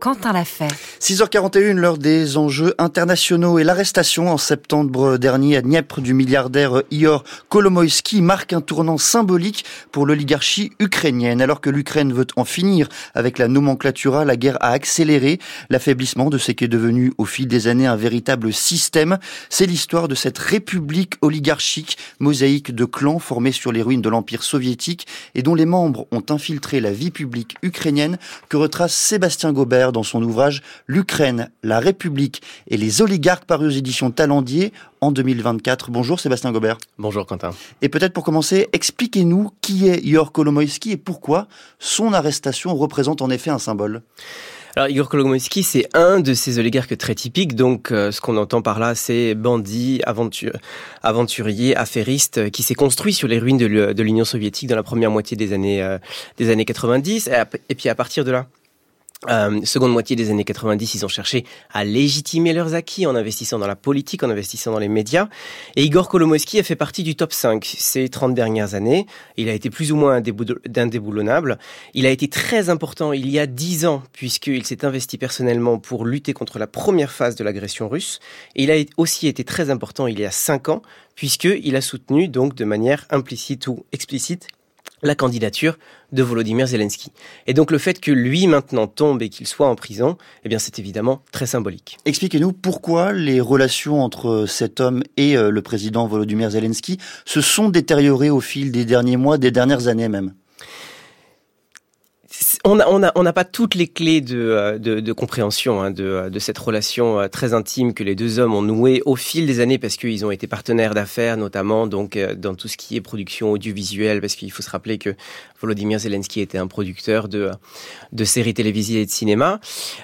Quentin l'a fait. 6h41, l'heure des enjeux internationaux et l'arrestation en septembre dernier à Dniepr du milliardaire Ior Kolomoïski marque un tournant symbolique pour l'oligarchie ukrainienne. Alors que l'Ukraine veut en finir avec la nomenclatura, la guerre a accéléré l'affaiblissement de ce qui est devenu au fil des années un véritable système. C'est l'histoire de cette république oligarchique, mosaïque de clans formés sur les ruines de l'Empire soviétique et dont les membres ont infiltré la vie publique ukrainienne que retrace Sébastien Gobert dans son ouvrage L'Ukraine, la République et les oligarques paru aux éditions Talendier en 2024. Bonjour Sébastien Gobert. Bonjour Quentin. Et peut-être pour commencer, expliquez-nous qui est Yor Kolomoïski et pourquoi son arrestation représente en effet un symbole. Alors Igor Kolomoïski, c'est un de ces oligarques très typiques. Donc, euh, ce qu'on entend par là, c'est bandit, aventurier, affairiste, qui s'est construit sur les ruines de l'Union soviétique dans la première moitié des années euh, des années 90. et puis à partir de là, euh, seconde moitié des années 90, ils ont cherché à légitimer leurs acquis en investissant dans la politique, en investissant dans les médias. Et Igor Kolomoïski a fait partie du top 5 ces 30 dernières années. Il a été plus ou moins indéboulonnable. Il a été très important il y a 10 ans, puisqu'il s'est investi personnellement pour lutter contre la première phase de l'agression russe. Et il a aussi été très important il y a 5 ans, puisqu'il a soutenu donc de manière implicite ou explicite la candidature de Volodymyr Zelensky. Et donc le fait que lui maintenant tombe et qu'il soit en prison, eh bien c'est évidemment très symbolique. Expliquez-nous pourquoi les relations entre cet homme et euh, le président Volodymyr Zelensky se sont détériorées au fil des derniers mois, des dernières années même on n'a on a, on pas toutes les clés de, euh, de, de compréhension hein, de, de, cette relation euh, très intime que les deux hommes ont nouée au fil des années parce qu'ils ont été partenaires d'affaires, notamment donc euh, dans tout ce qui est production audiovisuelle, parce qu'il faut se rappeler que Volodymyr Zelensky était un producteur de, de séries télévisées et de cinéma.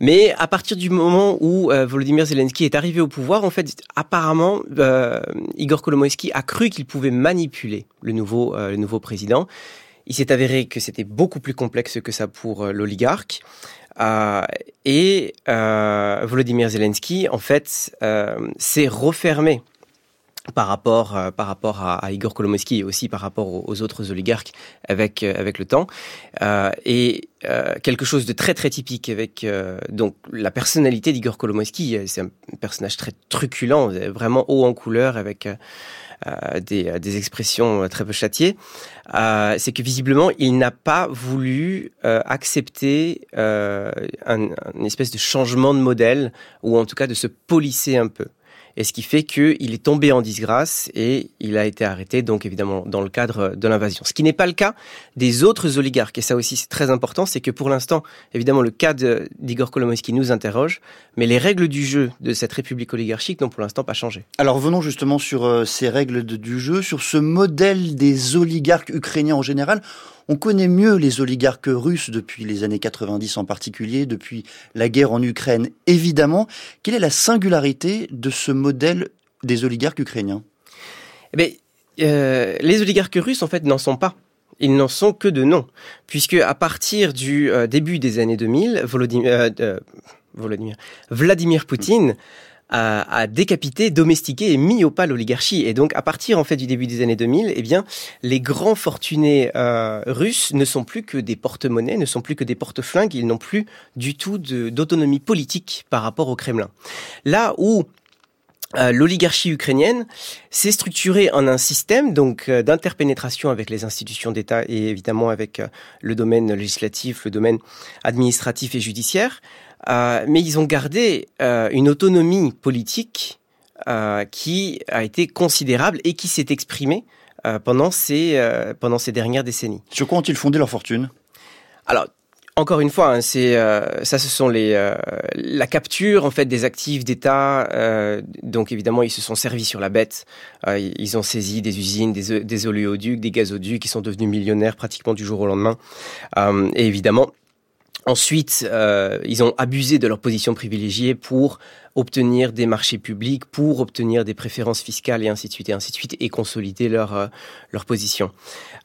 Mais à partir du moment où Volodymyr Zelensky est arrivé au pouvoir, en fait, apparemment, Igor Kolomoïski a cru qu'il pouvait manipuler le nouveau, le nouveau président il s'est avéré que c'était beaucoup plus complexe que ça pour euh, l'oligarque. Euh, et euh, Volodymyr Zelensky, en fait, s'est refermé par rapport par rapport à, Igor Kolomoïski et aussi par rapport aux, autres oligarques avec avec le temps. Et quelque chose de très très typique avec donc la personnalité d'Igor Kolomoïski c'est un personnage très truculent vraiment haut en couleur avec euh, des, des, expressions très peu châtiées, euh, c'est que visiblement il n'a pas voulu euh, accepter un, une espèce de changement de modèle ou en tout cas de se polisser un peu et ce qui fait qu'il est tombé en disgrâce et il a été arrêté, donc évidemment dans le cadre de l'invasion. Ce qui n'est pas le cas des autres oligarques, et ça aussi c'est très important, c'est que pour l'instant, évidemment, le cas d'Igor Kolomoïski nous interroge, mais les règles du jeu de cette république oligarchique n'ont pour l'instant pas changé. Alors venons justement sur euh, ces règles du jeu, sur ce modèle des oligarques ukrainiens en général. On connaît mieux les oligarques russes depuis les années 90 en particulier, depuis la guerre en Ukraine évidemment. Quelle est la singularité de ce modèle des oligarques ukrainiens? Eh euh, Les oligarques russes en fait n'en sont pas. Ils n'en sont que de nom, puisque à partir du euh, début des années 2000, Volodymyr, euh, Vladimir Poutine a, décapité, domestiqué et mis au pas l'oligarchie. Et donc, à partir en fait du début des années 2000, eh bien, les grands fortunés euh, russes ne sont plus que des porte-monnaies, ne sont plus que des porte-flingues. Ils n'ont plus du tout d'autonomie politique par rapport au Kremlin. Là où euh, l'oligarchie ukrainienne s'est structurée en un système donc euh, d'interpénétration avec les institutions d'État et évidemment avec le domaine législatif, le domaine administratif et judiciaire, euh, mais ils ont gardé euh, une autonomie politique euh, qui a été considérable et qui s'est exprimée pendant ces pendant ces dernières décennies. Sur quoi ont-ils fondé leur fortune? Alors encore une fois, hein, c'est ça, ce sont les la capture en fait des actifs d'État. donc évidemment, ils se sont servis sur la bête. ils ont saisi des usines, des, des oléoducs, des gazoducs, qui sont devenus millionnaires pratiquement du jour au lendemain. et évidemment, Ensuite, euh, ils ont abusé de leur position privilégiée pour obtenir des marchés publics, pour obtenir des préférences fiscales et ainsi de suite et ainsi de suite et consolider leur euh, position.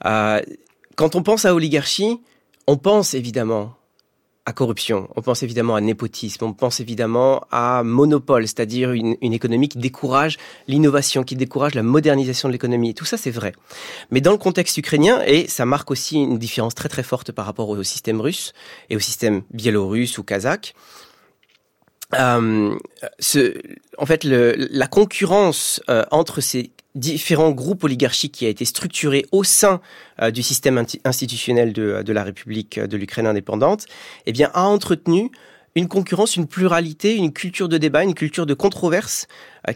Euh, quand on pense à oligarchie, on pense évidemment à corruption, on pense évidemment à népotisme, on pense évidemment à monopole, c'est-à-dire une, économie qui décourage l'innovation, qui décourage la modernisation de l'économie. Tout ça, c'est vrai. Mais dans le contexte ukrainien, et ça marque aussi une différence très très forte par rapport au système russe et au système biélorusse ou kazakh, euh, en fait, la concurrence euh, entre ces différents groupes oligarchiques qui a été structuré au sein euh, du système institutionnel de, de, la République de l'Ukraine indépendante, eh bien, a entretenu une concurrence, une pluralité, une culture de débat, une culture de controverse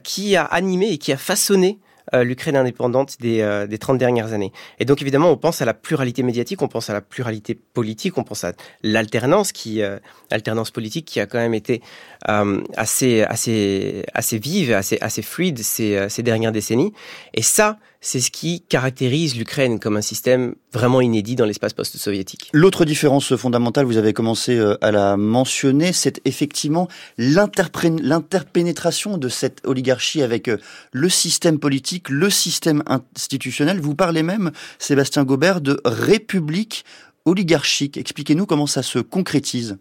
qui a animé et qui a façonné euh, l'Ukraine indépendante des, euh, des 30 dernières années. Et donc évidemment, on pense à la pluralité médiatique, on pense à la pluralité politique, on pense à l'alternance qui, euh, alternance politique qui a quand même été assez, assez, assez vive, assez, assez fluide ces, ces dernières décennies. Et ça, c'est ce qui caractérise l'Ukraine comme un système vraiment inédit dans l'espace post-soviétique. L'autre différence fondamentale, vous avez commencé euh, à la mentionner, c'est effectivement l'interpénétration de cette oligarchie avec euh, le système politique, le système institutionnel. Vous parlez même, Sébastien Gobert, de république oligarchique. Expliquez-nous comment ça se concrétise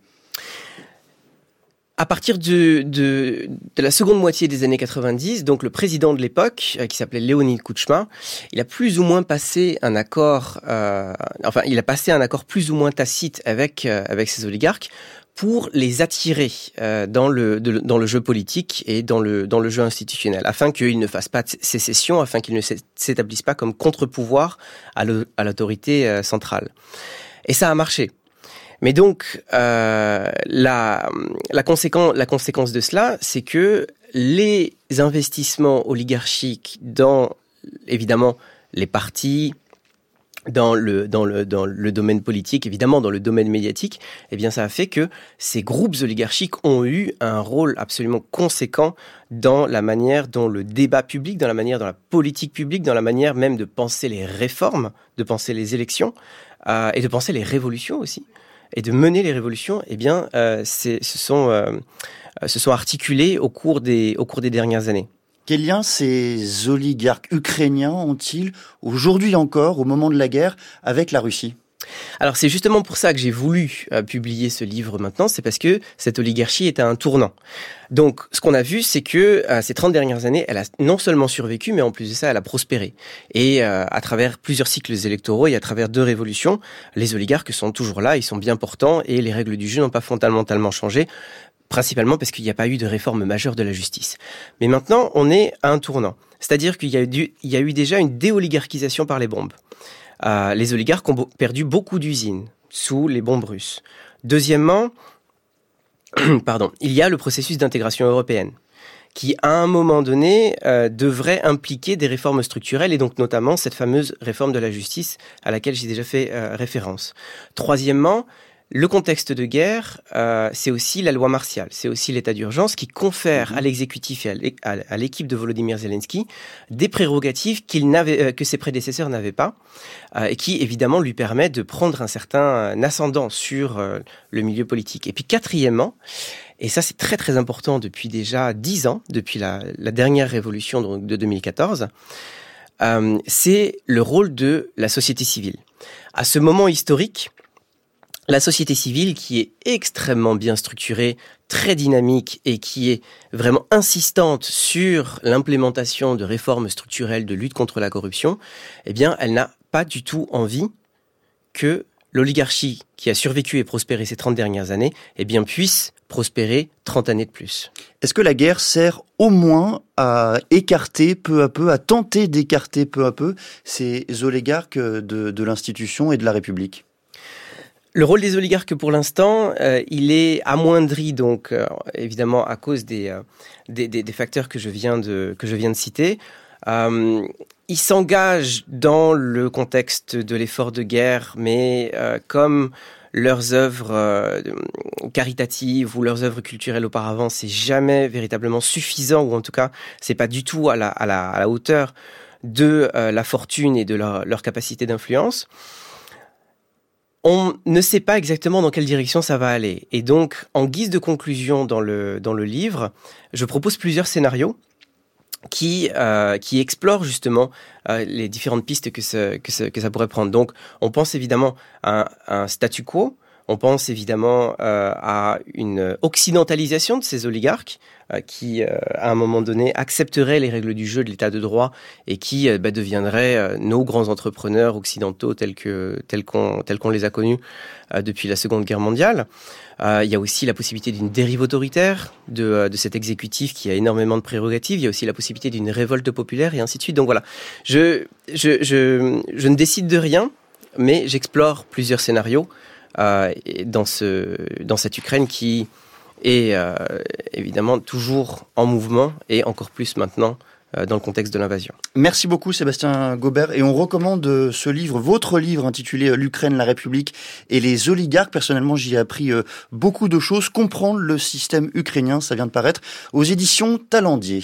à partir de, de, de, la seconde moitié des années 90, donc le président de l'époque, euh, qui s'appelait Leonid Kouchma, il a plus ou moins passé un accord, euh, enfin, il a passé un accord plus ou moins tacite avec euh, avec ces oligarques pour les attirer euh, dans le dans le jeu politique et dans le dans le jeu institutionnel, afin qu'ils ne fassent pas de sécession, afin qu'ils ne s'établissent pas comme contre-pouvoir à l'autorité euh, centrale. Et ça a marché. Mais donc, euh, la, la, conséquence, la conséquence de cela, c'est que les investissements oligarchiques dans, évidemment, les partis, dans le, dans, le, dans le domaine politique, évidemment dans le domaine médiatique, eh bien ça a fait que ces groupes oligarchiques ont eu un rôle absolument conséquent dans la manière dont le débat public, dans la manière dont la politique publique, dans la manière même de penser les réformes, de penser les élections euh, et de penser les révolutions aussi et de mener les révolutions, eh bien, euh, ce sont euh, se sont articulés au cours des au cours des dernières années. Quel lien ces oligarques ukrainiens ont-ils aujourd'hui encore, au moment de la guerre, avec la Russie? Alors c'est justement pour ça que j'ai voulu euh, publier ce livre maintenant, c'est parce que cette oligarchie est à un tournant. Donc ce qu'on a vu, c'est que euh, ces 30 dernières années, elle a non seulement survécu, mais en plus de ça, elle a prospéré. Et euh, à travers plusieurs cycles électoraux et à travers deux révolutions, les oligarques sont toujours là, ils sont bien portants et les règles du jeu n'ont pas fondamentalement changé principalement parce qu'il n'y a pas eu de réforme majeure de la justice. Mais maintenant, on est à un tournant. C'est-à-dire qu'il y, y a eu déjà une déoligarchisation par les bombes. Euh, les oligarques ont perdu beaucoup d'usines sous les bombes russes. Deuxièmement, pardon, il y a le processus d'intégration européenne qui, à un moment donné, euh, devrait impliquer des réformes structurelles et donc notamment cette fameuse réforme de la justice à laquelle j'ai déjà fait euh, référence. Troisièmement, le contexte de guerre, euh, c'est aussi la loi martiale, c'est aussi l'état d'urgence qui confère mhm. à l'exécutif et à l'équipe de Volodymyr Zelensky des prérogatives qu'il n'avait, euh, que ses prédécesseurs n'avaient pas, euh, et qui évidemment lui permet de prendre un certain ascendant sur le milieu politique. Et puis quatrièmement, et ça c'est très très important depuis déjà dix ans, depuis la, la dernière révolution de 2014, c'est le rôle de la société civile. À ce moment historique, la société civile qui est extrêmement bien structurée, très dynamique et qui est vraiment insistante sur l'implémentation de réformes structurelles de lutte contre la corruption, eh elle n'a pas du tout envie que l'oligarchie qui a survécu et prospéré ces 30 dernières années, eh puisse prospérer 30 années de plus. Est-ce que la guerre sert au moins à écarter peu à peu, à tenter d'écarter peu à peu ces oligarques de l'institution et de la République? Le rôle des oligarques, pour l'instant, euh, il est amoindri, donc euh, évidemment à cause euh, des, des, facteurs que je viens de, que je viens de citer. ils s'engagent dans le contexte de l'effort de guerre, mais comme leurs œuvres caritatives ou leurs œuvres culturelles auparavant, c'est jamais véritablement suffisant, ou en tout cas, c'est pas du tout à la, à la, hauteur de la fortune et de leur capacité d'influence on ne sait pas exactement dans quelle direction ça va aller. Et donc, en guise de conclusion dans le, dans le livre, je propose plusieurs scénarios qui, euh, qui explorent justement euh, les différentes pistes que, que, ça pourrait prendre. Donc, on pense évidemment à un, statu quo, On pense évidemment à une occidentalisation de ces oligarques qui, à un moment donné, accepteraient les règles du jeu de l'état de droit et qui bah, deviendraient nos grands entrepreneurs occidentaux tels qu'on les a connus depuis la Seconde Guerre mondiale. il y a aussi la possibilité d'une dérive autoritaire de, cet exécutif qui a énormément de prérogatives. Il y a aussi la possibilité d'une révolte populaire et ainsi de suite. Donc voilà, je, ne décide de rien, mais j'explore plusieurs scénarios euh, dans, ce, dans cette Ukraine qui est euh, évidemment toujours en mouvement et encore plus maintenant euh, dans le contexte de l'invasion. Merci beaucoup Sébastien Gobert et on recommande ce livre, votre livre intitulé L'Ukraine, la République et les oligarques. Personnellement, j'y ai appris beaucoup de choses. Comprendre le système ukrainien, ça vient de paraître aux éditions Talendier.